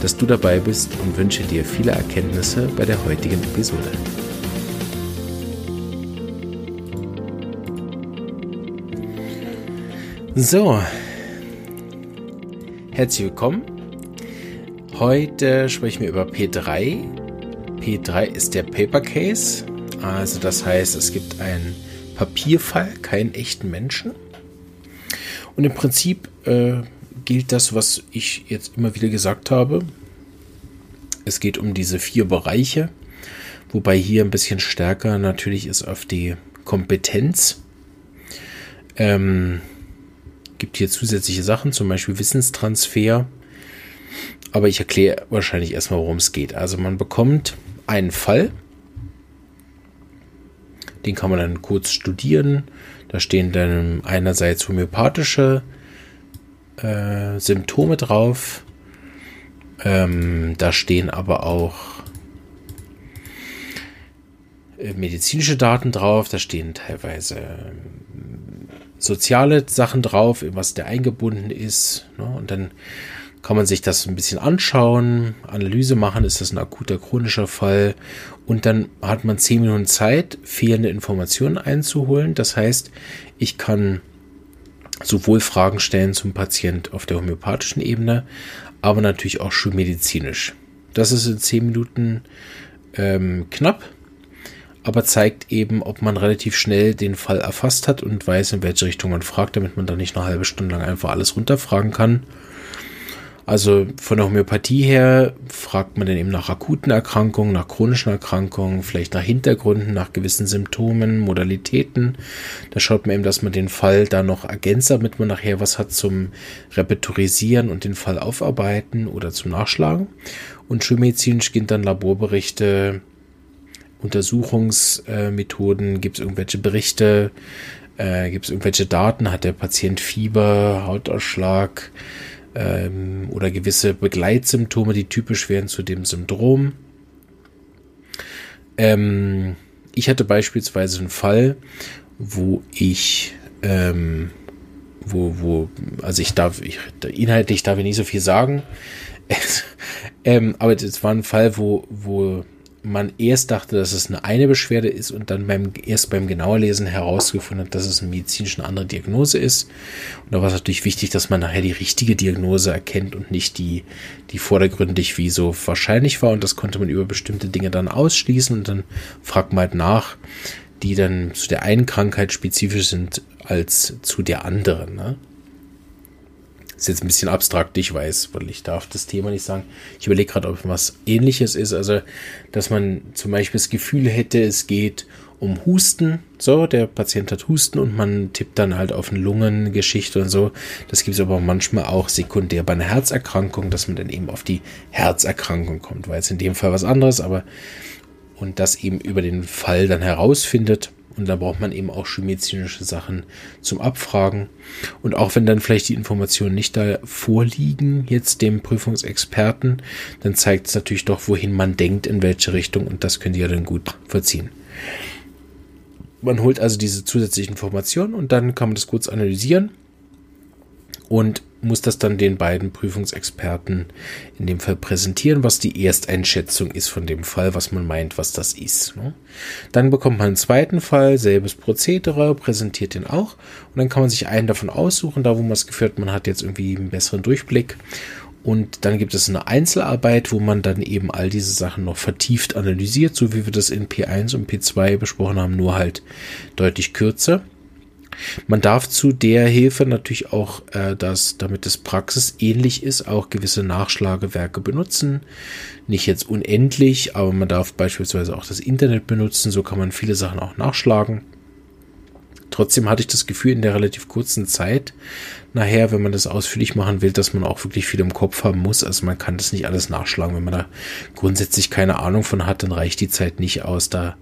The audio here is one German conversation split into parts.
dass du dabei bist und wünsche dir viele Erkenntnisse bei der heutigen Episode. So, herzlich willkommen. Heute sprechen wir über P3. P3 ist der Paper Case. Also das heißt, es gibt einen Papierfall, keinen echten Menschen. Und im Prinzip äh, gilt das, was ich jetzt immer wieder gesagt habe. Es geht um diese vier Bereiche, wobei hier ein bisschen stärker natürlich ist auf die Kompetenz. Ähm, gibt hier zusätzliche Sachen, zum Beispiel Wissenstransfer. Aber ich erkläre wahrscheinlich erstmal, worum es geht. Also man bekommt einen Fall, den kann man dann kurz studieren. Da stehen dann einerseits homöopathische äh, Symptome drauf. Ähm, da stehen aber auch äh, medizinische Daten drauf. Da stehen teilweise ähm, soziale Sachen drauf, was der eingebunden ist. Ne? Und dann kann man sich das ein bisschen anschauen, Analyse machen, ist das ein akuter chronischer Fall und dann hat man zehn Minuten Zeit, fehlende Informationen einzuholen. Das heißt, ich kann sowohl Fragen stellen zum Patient auf der homöopathischen Ebene, aber natürlich auch schulmedizinisch. Das ist in zehn Minuten ähm, knapp, aber zeigt eben, ob man relativ schnell den Fall erfasst hat und weiß, in welche Richtung man fragt, damit man dann nicht eine halbe Stunde lang einfach alles runterfragen kann. Also von der Homöopathie her fragt man dann eben nach akuten Erkrankungen, nach chronischen Erkrankungen, vielleicht nach Hintergründen, nach gewissen Symptomen, Modalitäten. Da schaut man eben, dass man den Fall da noch ergänzt, damit man nachher was hat zum Repertorisieren und den Fall aufarbeiten oder zum Nachschlagen. Und schulmedizinisch gehen dann Laborberichte, Untersuchungsmethoden, gibt es irgendwelche Berichte, äh, gibt es irgendwelche Daten, hat der Patient Fieber, Hautausschlag, ähm, oder gewisse Begleitsymptome, die typisch wären zu dem Syndrom. Ähm, ich hatte beispielsweise einen Fall, wo ich, ähm, wo, wo, also ich darf, ich, inhaltlich darf ich nicht so viel sagen, ähm, aber es war ein Fall, wo, wo man erst dachte, dass es eine eine Beschwerde ist und dann beim, erst beim Genauerlesen herausgefunden hat, dass es eine medizinisch eine andere Diagnose ist. Und da war es natürlich wichtig, dass man nachher die richtige Diagnose erkennt und nicht die, die vordergründig wie so wahrscheinlich war. Und das konnte man über bestimmte Dinge dann ausschließen und dann fragt man halt nach, die dann zu der einen Krankheit spezifisch sind als zu der anderen. Ne? Ist jetzt ein bisschen abstrakt, ich weiß, weil ich darf das Thema nicht sagen. Ich überlege gerade, ob was ähnliches ist. Also, dass man zum Beispiel das Gefühl hätte, es geht um Husten. So, der Patient hat Husten und man tippt dann halt auf eine Lungengeschichte und so. Das gibt es aber manchmal auch sekundär bei einer Herzerkrankung, dass man dann eben auf die Herzerkrankung kommt. War jetzt in dem Fall was anderes, aber und das eben über den Fall dann herausfindet. Und da braucht man eben auch schulmedizinische Sachen zum Abfragen. Und auch wenn dann vielleicht die Informationen nicht da vorliegen, jetzt dem Prüfungsexperten, dann zeigt es natürlich doch, wohin man denkt, in welche Richtung. Und das könnt ihr dann gut verziehen. Man holt also diese zusätzlichen Informationen und dann kann man das kurz analysieren und muss das dann den beiden Prüfungsexperten in dem Fall präsentieren, was die Ersteinschätzung ist von dem Fall, was man meint, was das ist. Ne? Dann bekommt man einen zweiten Fall, selbes Prozedere, präsentiert den auch und dann kann man sich einen davon aussuchen, da wo man es geführt, man hat jetzt irgendwie einen besseren Durchblick und dann gibt es eine Einzelarbeit, wo man dann eben all diese Sachen noch vertieft analysiert, so wie wir das in P1 und P2 besprochen haben, nur halt deutlich kürzer. Man darf zu der Hilfe natürlich auch, äh, dass, damit es praxisähnlich ist, auch gewisse Nachschlagewerke benutzen. Nicht jetzt unendlich, aber man darf beispielsweise auch das Internet benutzen, so kann man viele Sachen auch nachschlagen. trotzdem hatte ich das Gefühl in der relativ kurzen Zeit, nachher, wenn man das ausführlich machen will, dass man auch wirklich viel im Kopf haben muss. Also man kann das nicht alles nachschlagen. Wenn man da grundsätzlich keine Ahnung von hat, dann reicht die Zeit nicht aus, da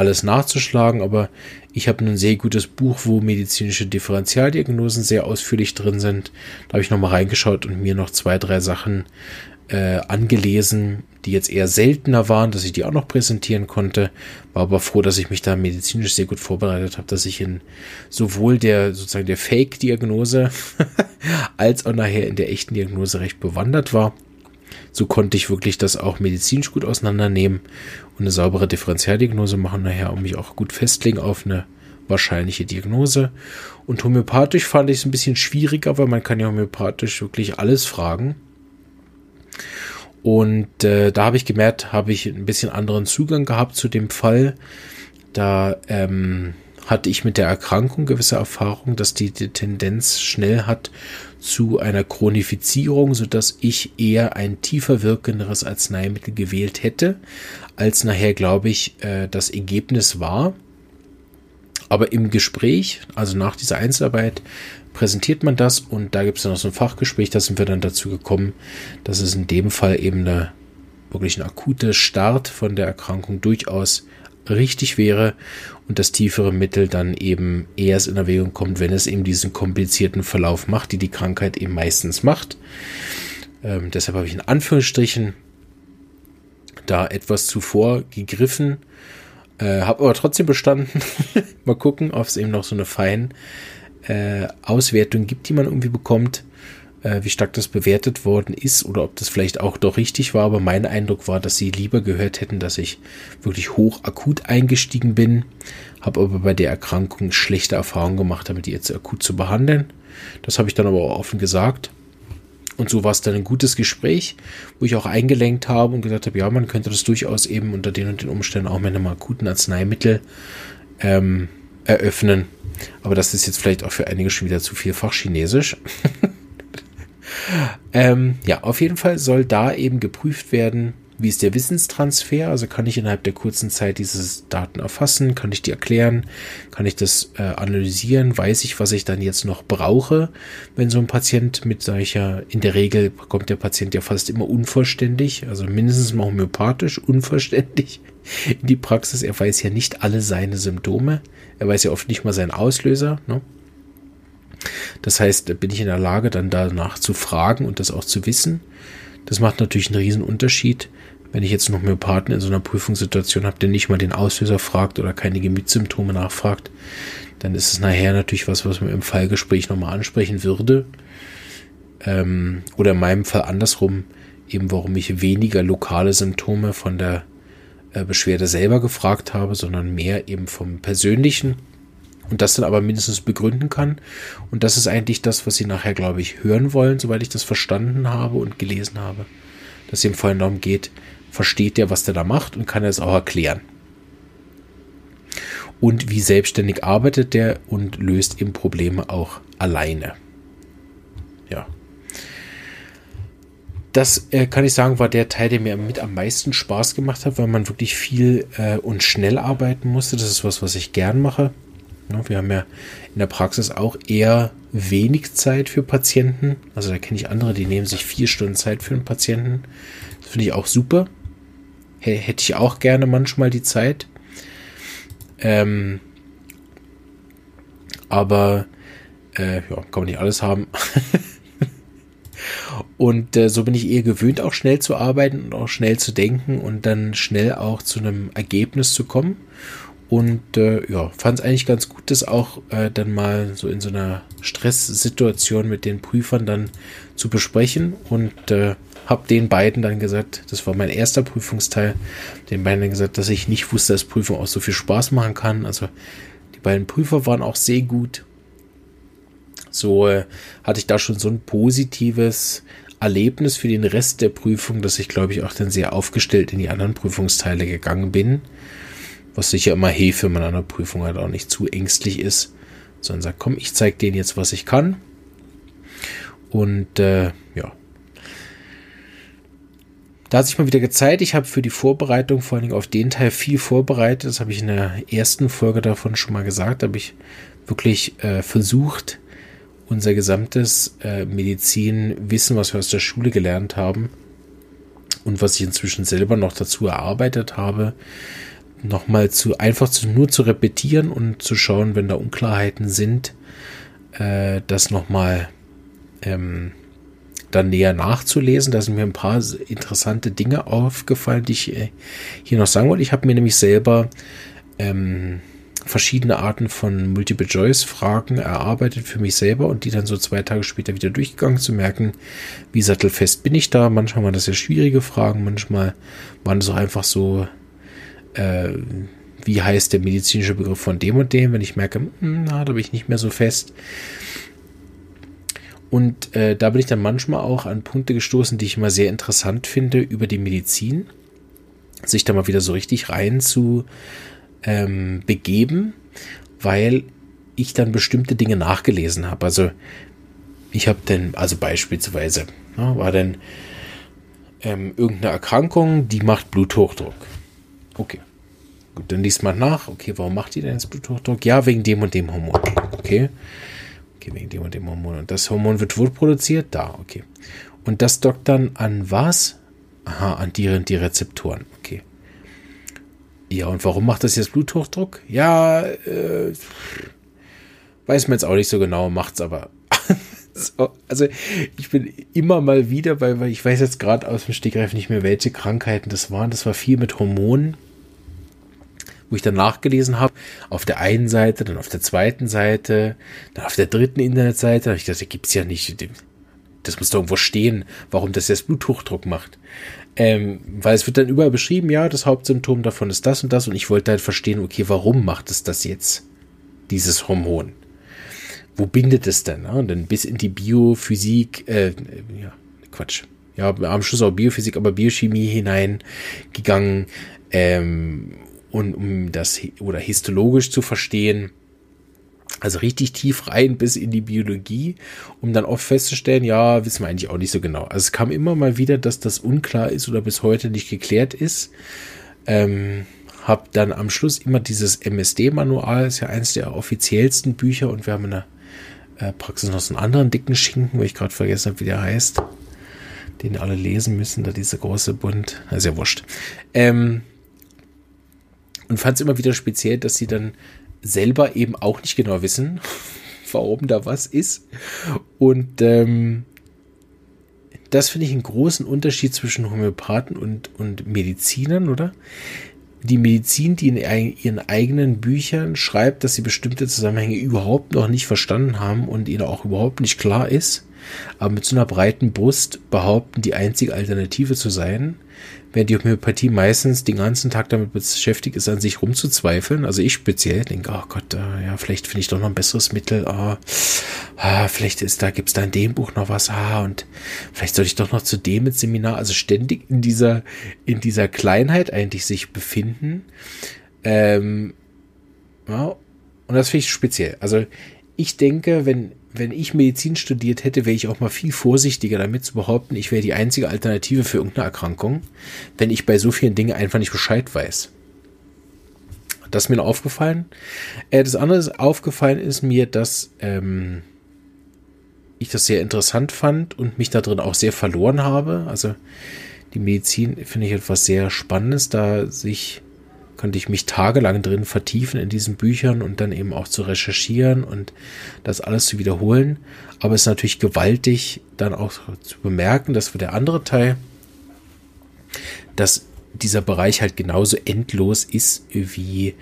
alles nachzuschlagen. Aber ich habe ein sehr gutes Buch, wo medizinische Differentialdiagnosen sehr ausführlich drin sind. Da habe ich nochmal reingeschaut und mir noch zwei, drei Sachen äh, angelesen, die jetzt eher seltener waren, dass ich die auch noch präsentieren konnte. War aber froh, dass ich mich da medizinisch sehr gut vorbereitet habe, dass ich in sowohl der sozusagen der Fake-Diagnose als auch nachher in der echten Diagnose recht bewandert war. So konnte ich wirklich das auch medizinisch gut auseinandernehmen und eine saubere Differentialdiagnose machen, nachher um mich auch gut festlegen auf eine wahrscheinliche Diagnose. Und homöopathisch fand ich es ein bisschen schwieriger, weil man kann ja homöopathisch wirklich alles fragen. Und äh, da habe ich gemerkt, habe ich ein bisschen anderen Zugang gehabt zu dem Fall. Da ähm, hatte ich mit der Erkrankung gewisse Erfahrung, dass die, die Tendenz schnell hat zu einer Chronifizierung, so dass ich eher ein tiefer wirkenderes Arzneimittel gewählt hätte, als nachher, glaube ich, äh, das Ergebnis war. Aber im Gespräch, also nach dieser Einzelarbeit, präsentiert man das und da gibt es dann noch so ein Fachgespräch, da sind wir dann dazu gekommen, dass es in dem Fall eben eine wirklich ein akuter Start von der Erkrankung durchaus richtig wäre und das tiefere Mittel dann eben erst in Erwägung kommt, wenn es eben diesen komplizierten Verlauf macht, die die Krankheit eben meistens macht. Ähm, deshalb habe ich in Anführungsstrichen da etwas zuvor gegriffen, äh, habe aber trotzdem bestanden. Mal gucken, ob es eben noch so eine fein äh, Auswertung gibt, die man irgendwie bekommt, äh, wie stark das bewertet worden ist oder ob das vielleicht auch doch richtig war. Aber mein Eindruck war, dass sie lieber gehört hätten, dass ich wirklich hoch akut eingestiegen bin, habe aber bei der Erkrankung schlechte Erfahrungen gemacht, damit die jetzt akut zu behandeln. Das habe ich dann aber auch offen gesagt. Und so war es dann ein gutes Gespräch, wo ich auch eingelenkt habe und gesagt habe, ja, man könnte das durchaus eben unter den und den Umständen auch mit einem akuten Arzneimittel ähm, eröffnen. Aber das ist jetzt vielleicht auch für einige schon wieder zu viel Fachchinesisch. ähm, ja, auf jeden Fall soll da eben geprüft werden, wie ist der Wissenstransfer? Also kann ich innerhalb der kurzen Zeit diese Daten erfassen? Kann ich die erklären? Kann ich das äh, analysieren? Weiß ich, was ich dann jetzt noch brauche? Wenn so ein Patient mit solcher, in der Regel kommt der Patient ja fast immer unvollständig, also mindestens mal homöopathisch unvollständig in die Praxis. Er weiß ja nicht alle seine Symptome. Er weiß ja oft nicht mal seinen Auslöser. Ne? Das heißt, bin ich in der Lage, dann danach zu fragen und das auch zu wissen. Das macht natürlich einen riesen Unterschied, wenn ich jetzt noch Homöopathen in so einer Prüfungssituation habe, der nicht mal den Auslöser fragt oder keine Gemütssymptome nachfragt, dann ist es nachher natürlich was, was man im Fallgespräch nochmal ansprechen würde. Ähm, oder in meinem Fall andersrum, eben warum ich weniger lokale Symptome von der äh, Beschwerde selber gefragt habe, sondern mehr eben vom persönlichen und das dann aber mindestens begründen kann. Und das ist eigentlich das, was Sie nachher, glaube ich, hören wollen, soweit ich das verstanden habe und gelesen habe. Dass es ihm vorhin darum geht, versteht der, was der da macht und kann er es auch erklären. Und wie selbstständig arbeitet der und löst eben Probleme auch alleine. Ja. Das äh, kann ich sagen, war der Teil, der mir mit am meisten Spaß gemacht hat, weil man wirklich viel äh, und schnell arbeiten musste. Das ist was, was ich gern mache. Ja, wir haben ja in der Praxis auch eher wenig Zeit für Patienten. Also da kenne ich andere, die nehmen sich vier Stunden Zeit für einen Patienten. Das finde ich auch super hätte ich auch gerne manchmal die Zeit. Ähm, aber äh, ja, kann man nicht alles haben. und äh, so bin ich eher gewöhnt, auch schnell zu arbeiten und auch schnell zu denken und dann schnell auch zu einem Ergebnis zu kommen. Und äh, ja, fand es eigentlich ganz gut, das auch äh, dann mal so in so einer Stresssituation mit den Prüfern dann zu besprechen. Und äh, habe den beiden dann gesagt, das war mein erster Prüfungsteil, den beiden dann gesagt, dass ich nicht wusste, dass Prüfung auch so viel Spaß machen kann. Also die beiden Prüfer waren auch sehr gut. So äh, hatte ich da schon so ein positives Erlebnis für den Rest der Prüfung, dass ich glaube ich auch dann sehr aufgestellt in die anderen Prüfungsteile gegangen bin. Was sicher immer hilft, wenn man an einer Prüfung halt auch nicht zu ängstlich ist, sondern sagt, komm, ich zeige denen jetzt, was ich kann. Und äh, ja, da hat sich mal wieder gezeigt, ich habe für die Vorbereitung, vor allen Dingen auf den Teil, viel vorbereitet. Das habe ich in der ersten Folge davon schon mal gesagt. Da habe ich wirklich äh, versucht, unser gesamtes äh, Medizinwissen, was wir aus der Schule gelernt haben und was ich inzwischen selber noch dazu erarbeitet habe, nochmal zu einfach zu, nur zu repetieren und zu schauen, wenn da Unklarheiten sind, äh, das nochmal ähm, dann näher nachzulesen. Da sind mir ein paar interessante Dinge aufgefallen, die ich äh, hier noch sagen wollte. Ich habe mir nämlich selber ähm, verschiedene Arten von Multiple-Choice-Fragen erarbeitet für mich selber und die dann so zwei Tage später wieder durchgegangen, zu merken, wie sattelfest bin ich da. Manchmal waren das sehr schwierige Fragen, manchmal waren es auch einfach so, äh, wie heißt der medizinische Begriff von dem und dem, wenn ich merke, hm, na, da bin ich nicht mehr so fest. Und äh, da bin ich dann manchmal auch an Punkte gestoßen, die ich immer sehr interessant finde über die Medizin. Sich da mal wieder so richtig rein zu ähm, begeben, weil ich dann bestimmte Dinge nachgelesen habe. Also ich habe dann, also beispielsweise, ja, war dann ähm, irgendeine Erkrankung, die macht Bluthochdruck. Okay. Gut, dann liest man nach. Okay, warum macht die denn jetzt Bluthochdruck? Ja, wegen dem und dem Hormon. Okay. Okay, wegen dem und dem Hormon. Und das Hormon wird wo produziert? Da, okay. Und das dockt dann an was? Aha, an die, die Rezeptoren. Okay. Ja, und warum macht das jetzt Bluthochdruck? Ja, äh, weiß man jetzt auch nicht so genau, macht's aber. so, also ich bin immer mal wieder bei, weil ich weiß jetzt gerade aus dem Stegreif nicht mehr, welche Krankheiten das waren. Das war viel mit Hormonen wo ich dann nachgelesen habe, auf der einen Seite, dann auf der zweiten Seite, dann auf der dritten Internetseite, da habe ich gedacht, das gibt's ja nicht. Das muss doch irgendwo stehen, warum das jetzt Bluthochdruck macht. Ähm, weil es wird dann überall beschrieben, ja, das Hauptsymptom davon ist das und das und ich wollte halt verstehen, okay, warum macht es das jetzt, dieses Hormon? Wo bindet es denn? Und dann bis in die Biophysik, äh, ja, Quatsch, ja, am Schluss auch Biophysik, aber Biochemie hineingegangen, ähm, und um das oder histologisch zu verstehen, also richtig tief rein bis in die Biologie, um dann oft festzustellen, ja, wissen wir eigentlich auch nicht so genau. Also es kam immer mal wieder, dass das unklar ist oder bis heute nicht geklärt ist. Ähm, hab dann am Schluss immer dieses MSD-Manual, ist ja eins der offiziellsten Bücher und wir haben in der äh, Praxis noch so einen anderen dicken Schinken, wo ich gerade vergessen habe, wie der heißt, den alle lesen müssen, da dieser große Bund, ist ja wurscht. Ähm, und fand es immer wieder speziell, dass sie dann selber eben auch nicht genau wissen, warum da was ist. Und ähm, das finde ich einen großen Unterschied zwischen Homöopathen und, und Medizinern, oder? Die Medizin, die in ihren eigenen Büchern schreibt, dass sie bestimmte Zusammenhänge überhaupt noch nicht verstanden haben und ihnen auch überhaupt nicht klar ist, aber mit so einer breiten Brust behaupten, die einzige Alternative zu sein, während die Homöopathie meistens den ganzen Tag damit beschäftigt ist, an sich rumzuzweifeln. Also ich speziell denke, oh Gott, äh, ja, vielleicht finde ich doch noch ein besseres Mittel. Ah, ah, vielleicht ist da, gibt's da in dem Buch noch was. Ah, und vielleicht sollte ich doch noch zu dem ins Seminar. Also ständig in dieser, in dieser Kleinheit eigentlich sich befinden. Ähm, ja, und das finde ich speziell. Also ich denke, wenn wenn ich Medizin studiert hätte, wäre ich auch mal viel vorsichtiger damit zu behaupten, ich wäre die einzige Alternative für irgendeine Erkrankung, wenn ich bei so vielen Dingen einfach nicht Bescheid weiß. Das ist mir aufgefallen. Äh, das andere ist aufgefallen ist mir, dass ähm, ich das sehr interessant fand und mich da drin auch sehr verloren habe. Also die Medizin finde ich etwas sehr Spannendes, da sich könnte ich mich tagelang drin vertiefen in diesen Büchern und dann eben auch zu recherchieren und das alles zu wiederholen. Aber es ist natürlich gewaltig, dann auch zu bemerken, dass für der andere Teil, dass dieser Bereich halt genauso endlos ist wie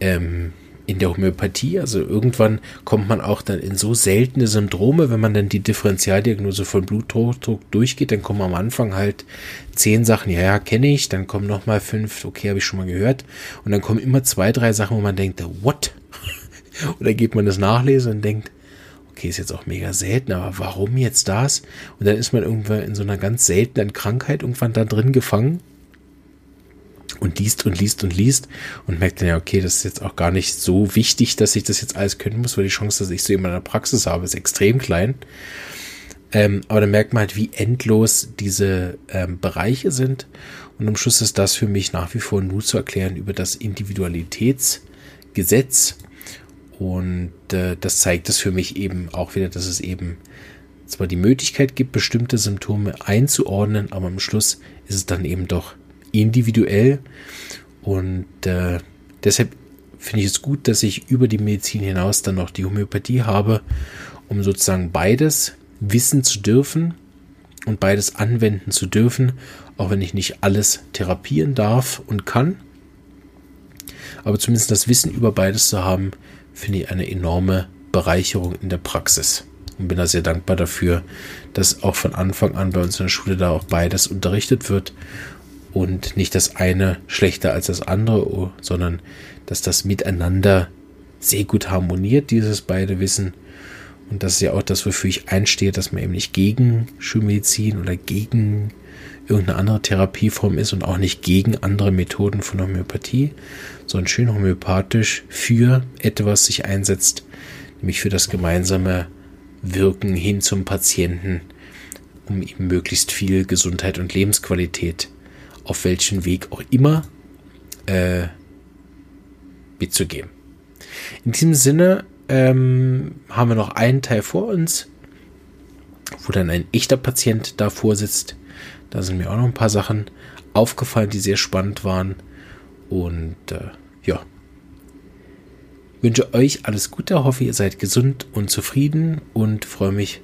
ähm, in der Homöopathie. Also irgendwann kommt man auch dann in so seltene Syndrome, wenn man dann die Differentialdiagnose von Bluthochdruck durchgeht, dann kommen am Anfang halt zehn Sachen, ja, ja, kenne ich, dann kommen nochmal fünf, okay, habe ich schon mal gehört. Und dann kommen immer zwei, drei Sachen, wo man denkt, what? dann geht man das nachlesen und denkt, okay, ist jetzt auch mega selten, aber warum jetzt das? Und dann ist man irgendwann in so einer ganz seltenen Krankheit irgendwann da drin gefangen und liest und liest und liest und merkt dann ja, okay, das ist jetzt auch gar nicht so wichtig, dass ich das jetzt alles können muss, weil die Chance, dass ich so jemand in der Praxis habe, ist extrem klein. Ähm, aber dann merkt man halt, wie endlos diese ähm, Bereiche sind. Und am Schluss ist das für mich nach wie vor nur zu erklären über das Individualitätsgesetz. Und äh, das zeigt es für mich eben auch wieder, dass es eben zwar die Möglichkeit gibt, bestimmte Symptome einzuordnen, aber am Schluss ist es dann eben doch individuell. Und äh, deshalb finde ich es gut, dass ich über die Medizin hinaus dann noch die Homöopathie habe, um sozusagen beides wissen zu dürfen und beides anwenden zu dürfen, auch wenn ich nicht alles therapieren darf und kann. Aber zumindest das Wissen über beides zu haben, finde ich eine enorme Bereicherung in der Praxis. Und bin da sehr dankbar dafür, dass auch von Anfang an bei uns in der Schule da auch beides unterrichtet wird und nicht das eine schlechter als das andere, sondern dass das miteinander sehr gut harmoniert, dieses beide Wissen. Und das ist ja auch das, wofür ich einstehe, dass man eben nicht gegen Schulmedizin oder gegen irgendeine andere Therapieform ist und auch nicht gegen andere Methoden von Homöopathie, sondern schön homöopathisch für etwas sich einsetzt, nämlich für das gemeinsame Wirken hin zum Patienten, um ihm möglichst viel Gesundheit und Lebensqualität auf welchen Weg auch immer äh, mitzugeben. In diesem Sinne ähm, haben wir noch einen Teil vor uns, wo dann ein echter Patient davor sitzt. Da sind mir auch noch ein paar Sachen aufgefallen, die sehr spannend waren. Und äh, ja, wünsche euch alles Gute, hoffe ihr seid gesund und zufrieden und freue mich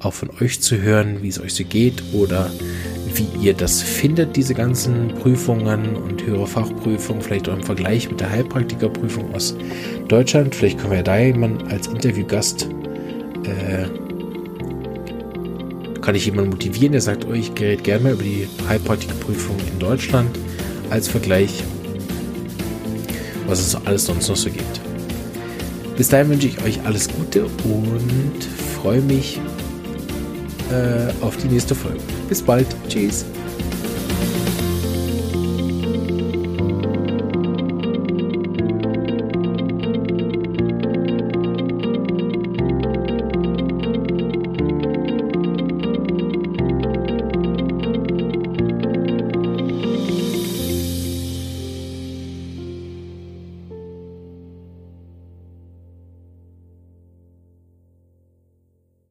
auch von euch zu hören, wie es euch so geht oder wie ihr das findet, diese ganzen Prüfungen und höhere Fachprüfungen, vielleicht auch im Vergleich mit der Heilpraktikerprüfung aus Deutschland. Vielleicht können wir ja da jemanden als Interviewgast, äh, kann ich jemanden motivieren, der sagt, oh, ich gerät gerne mal über die Heilpraktikerprüfung in Deutschland als Vergleich, was es alles sonst noch so gibt. Bis dahin wünsche ich euch alles Gute und freue mich äh, auf die nächste Folge. Bis bald. Tschüss.